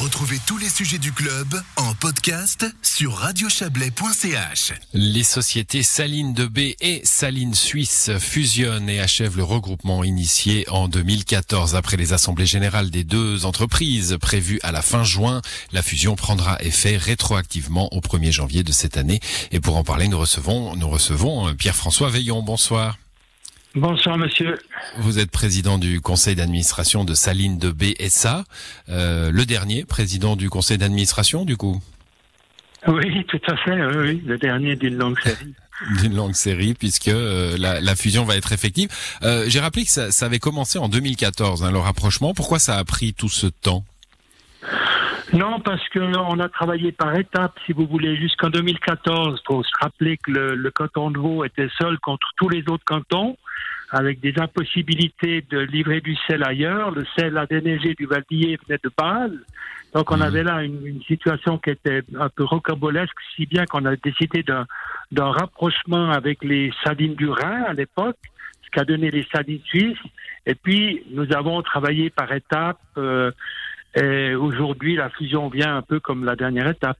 Retrouvez tous les sujets du club en podcast sur radiochablais.ch. Les sociétés Saline de B et Saline Suisse fusionnent et achèvent le regroupement initié en 2014. Après les assemblées générales des deux entreprises prévues à la fin juin, la fusion prendra effet rétroactivement au 1er janvier de cette année. Et pour en parler, nous recevons, nous recevons Pierre-François Veillon. Bonsoir. Bonsoir monsieur. Vous êtes président du conseil d'administration de Saline de BSA, euh, le dernier président du conseil d'administration du coup. Oui, tout à fait, oui, le dernier d'une longue série. d'une longue série puisque euh, la, fusion va être effective. Euh, j'ai rappelé que ça, avait commencé en 2014, hein, le rapprochement. Pourquoi ça a pris tout ce temps? Non, parce que on a travaillé par étapes, si vous voulez, jusqu'en 2014. Il faut se rappeler que le, le, canton de Vaud était seul contre tous les autres cantons avec des impossibilités de livrer du sel ailleurs. Le sel à déneiger du Valdier venait de Bâle. Donc on mmh. avait là une, situation qui était un peu rocambolesque, si bien qu'on a décidé d'un rapprochement avec les salines du Rhin à l'époque, ce qui a donné les salines suisses. Et puis nous avons travaillé par étapes. Euh, et aujourd'hui, la fusion vient un peu comme la dernière étape.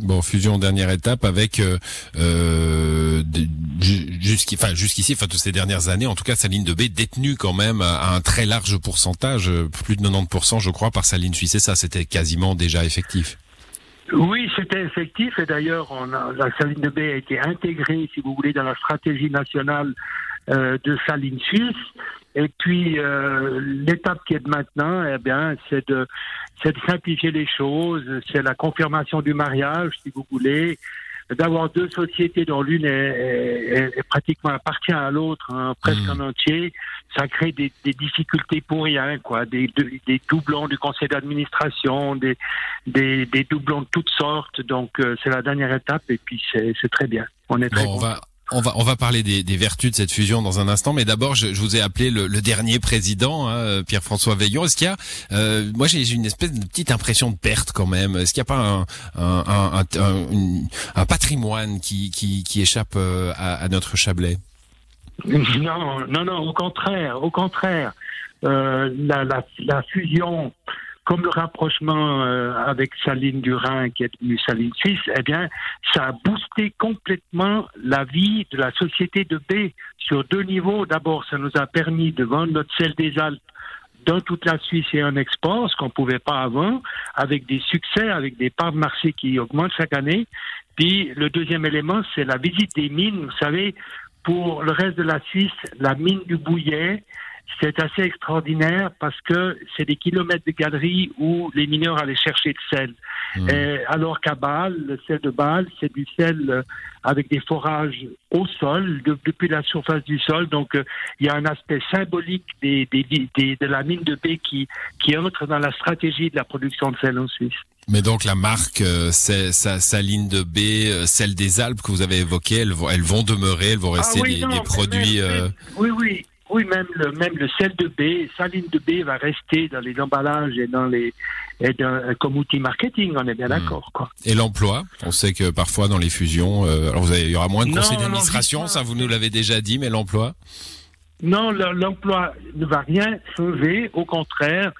Bon, fusion dernière étape avec euh, euh jusqu'ici, enfin toutes ces dernières années, en tout cas, sa ligne de B détenue quand même à un très large pourcentage, plus de 90%, je crois, par sa ligne suisse. Et ça, c'était quasiment déjà effectif. Oui, c'était effectif. Et d'ailleurs, la saline de B a été intégrée, si vous voulez, dans la stratégie nationale euh, de saline suisse. Et puis euh, l'étape qui est de maintenant, eh bien, c'est de simplifier les choses. C'est la confirmation du mariage, si vous voulez, d'avoir deux sociétés dont l'une est, pratiquement appartient à l'autre, hein, presque hmm. en entier. Ça crée des, des, difficultés pour rien, quoi. Des, des doublons du conseil d'administration, des, des, des, doublons de toutes sortes. Donc euh, c'est la dernière étape et puis c'est très bien. On est très bon, on va, on va parler des, des, vertus de cette fusion dans un instant, mais d'abord, je, je, vous ai appelé le, le dernier président, hein, Pierre-François Veillon. Est-ce qu'il y a, euh, moi j'ai une espèce de petite impression de perte quand même. Est-ce qu'il n'y a pas un, un, un, un, patrimoine qui, qui, qui échappe euh, à, à, notre Chablais? Non, non, non, au contraire, au contraire. Euh, la, la, la fusion comme le rapprochement euh, avec Saline du Rhin qui est devenue Saline Suisse, eh bien, ça a boosté complètement la vie de la société de B sur deux niveaux. D'abord, ça nous a permis de vendre notre sel des Alpes dans toute la Suisse et en export, ce qu'on ne pouvait pas avant, avec des succès, avec des parts de marché qui augmentent chaque année. Puis le deuxième élément, c'est la visite des mines. Vous savez, pour le reste de la Suisse, la mine du Bouillet, c'est assez extraordinaire parce que c'est des kilomètres de galeries où les mineurs allaient chercher le sel. Mmh. alors qu'à Bâle, le sel de Bâle, c'est du sel euh, avec des forages au sol, depuis la surface du sol. Donc, euh, il y a un aspect symbolique des, des, des, de la mine de baie qui, qui entre dans la stratégie de la production de sel en Suisse. Mais donc la marque, euh, c'est sa, ligne de baie, celle des Alpes que vous avez évoquées, elles vont, elles vont demeurer, elles vont ah rester des, produits. oui, oui. Oui, même le, même le sel de baie, saline de baie va rester dans les emballages et dans les et dans, comme outil marketing, on est bien hmm. d'accord. Quoi. Et l'emploi On sait que parfois dans les fusions, euh, alors vous avez, il y aura moins de conseils d'administration, ça vous nous l'avez déjà dit, mais l'emploi? Non, l'emploi ne va rien changer, au contraire,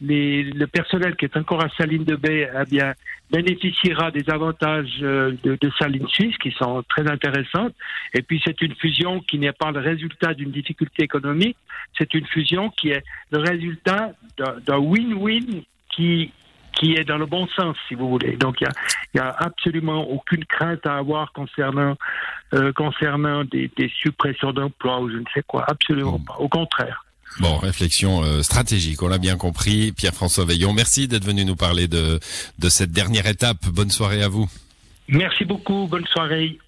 les, le personnel qui est encore à Saline de Baie eh bien, bénéficiera des avantages euh, de, de, Saline Suisse qui sont très intéressantes. Et puis c'est une fusion qui n'est pas le résultat d'une difficulté économique, c'est une fusion qui est le résultat d'un win-win qui qui est dans le bon sens, si vous voulez. Donc, il n'y a, a, absolument aucune crainte à avoir concernant, euh, concernant des, des suppressions d'emplois ou je ne sais quoi. Absolument pas. Au contraire. Bon, réflexion euh, stratégique, on l'a bien compris. Pierre-François Veillon, merci d'être venu nous parler de, de cette dernière étape. Bonne soirée à vous. Merci beaucoup, bonne soirée.